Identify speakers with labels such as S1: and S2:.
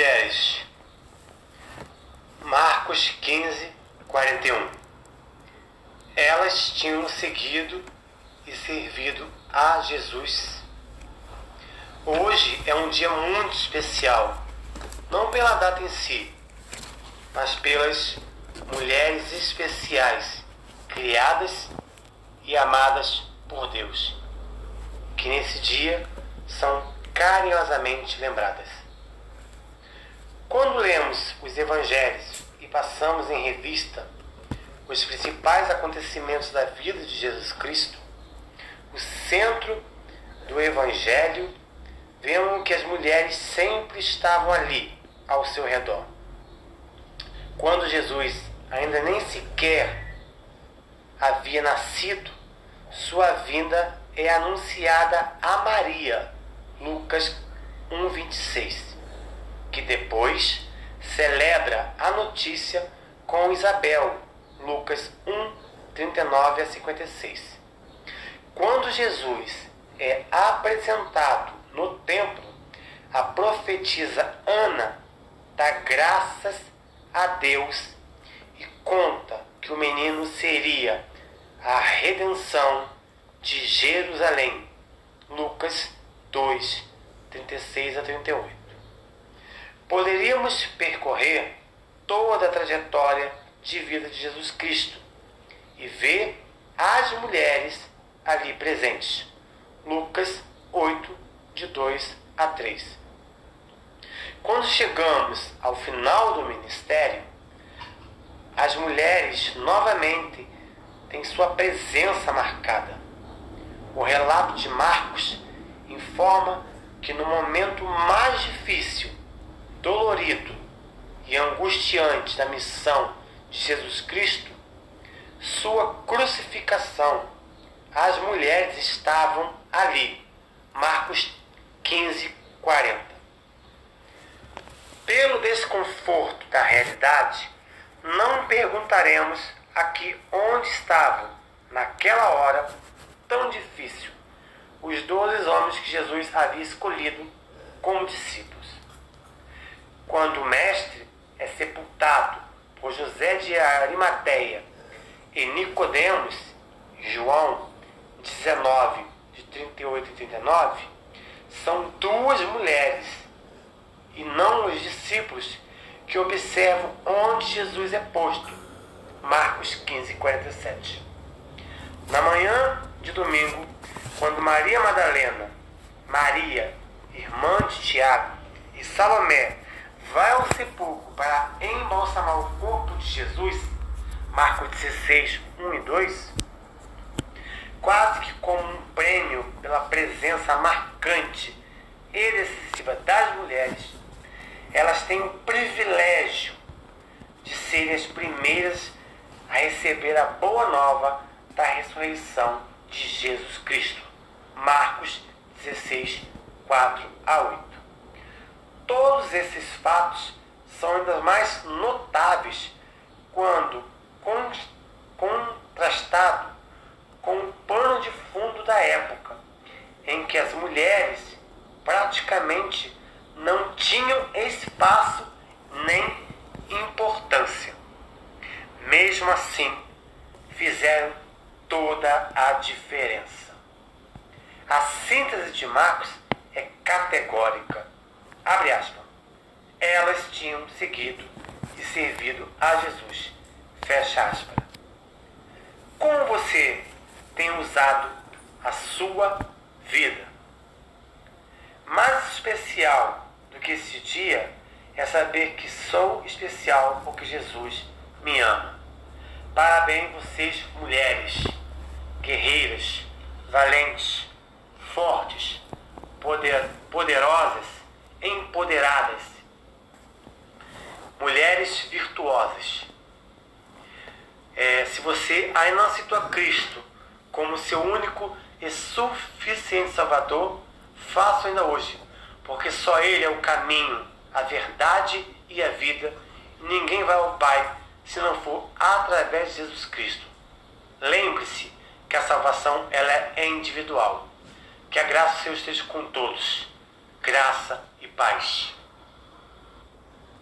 S1: mulheres. Marcos 15, 41. Elas tinham seguido e servido a Jesus. Hoje é um dia muito especial, não pela data em si, mas pelas mulheres especiais, criadas e amadas por Deus, que nesse dia são carinhosamente lembradas. Quando lemos os evangelhos e passamos em revista os principais acontecimentos da vida de Jesus Cristo, o centro do evangelho, vemos que as mulheres sempre estavam ali ao seu redor. Quando Jesus ainda nem sequer havia nascido, sua vinda é anunciada a Maria, Lucas 1:26 que depois celebra a notícia com Isabel, Lucas 1, 39 a 56. Quando Jesus é apresentado no templo, a profetisa Ana dá graças a Deus e conta que o menino seria a redenção de Jerusalém. Lucas 2, 36 a 38. Poderíamos percorrer toda a trajetória de vida de Jesus Cristo e ver as mulheres ali presentes. Lucas 8, de 2 a 3. Quando chegamos ao final do ministério, as mulheres novamente têm sua presença marcada. O relato de Marcos informa que no momento mais difícil dolorido e angustiante da missão de Jesus Cristo, sua crucificação, as mulheres estavam ali. Marcos 15, 40. Pelo desconforto da realidade, não perguntaremos aqui onde estavam, naquela hora tão difícil, os doze homens que Jesus havia escolhido como discípulos quando o mestre é sepultado por José de Arimateia e Nicodemos, João 19, de 38 e 39, são duas mulheres e não os discípulos que observam onde Jesus é posto. Marcos 15, 47. Na manhã de domingo, quando Maria Madalena, Maria, irmã de Tiago e Salomé vai ao sepulcro para embalsamar o corpo de Jesus, Marcos 16, 1 e 2, quase que como um prêmio pela presença marcante e decisiva das mulheres, elas têm o privilégio de serem as primeiras a receber a boa nova da ressurreição de Jesus Cristo. Marcos 16, 4 a 8. Todos esses fatos são ainda mais notáveis quando contrastado com o pano de fundo da época, em que as mulheres praticamente não tinham espaço nem importância. Mesmo assim, fizeram toda a diferença. A síntese de Marcos é categórica abre aspas, elas tinham seguido e servido a Jesus, fecha aspas. Como você tem usado a sua vida? Mais especial do que esse dia é saber que sou especial porque Jesus me ama. Parabéns vocês, mulheres, guerreiras, valentes, fortes, poder, poderosas empoderadas, mulheres virtuosas. É, se você ainda não aceitou a Cristo como seu único e suficiente Salvador, faça ainda hoje, porque só Ele é o caminho, a verdade e a vida. Ninguém vai ao Pai se não for através de Jesus Cristo. Lembre-se que a salvação ela é individual. Que a graça do Senhor esteja com todos. Graça e paz.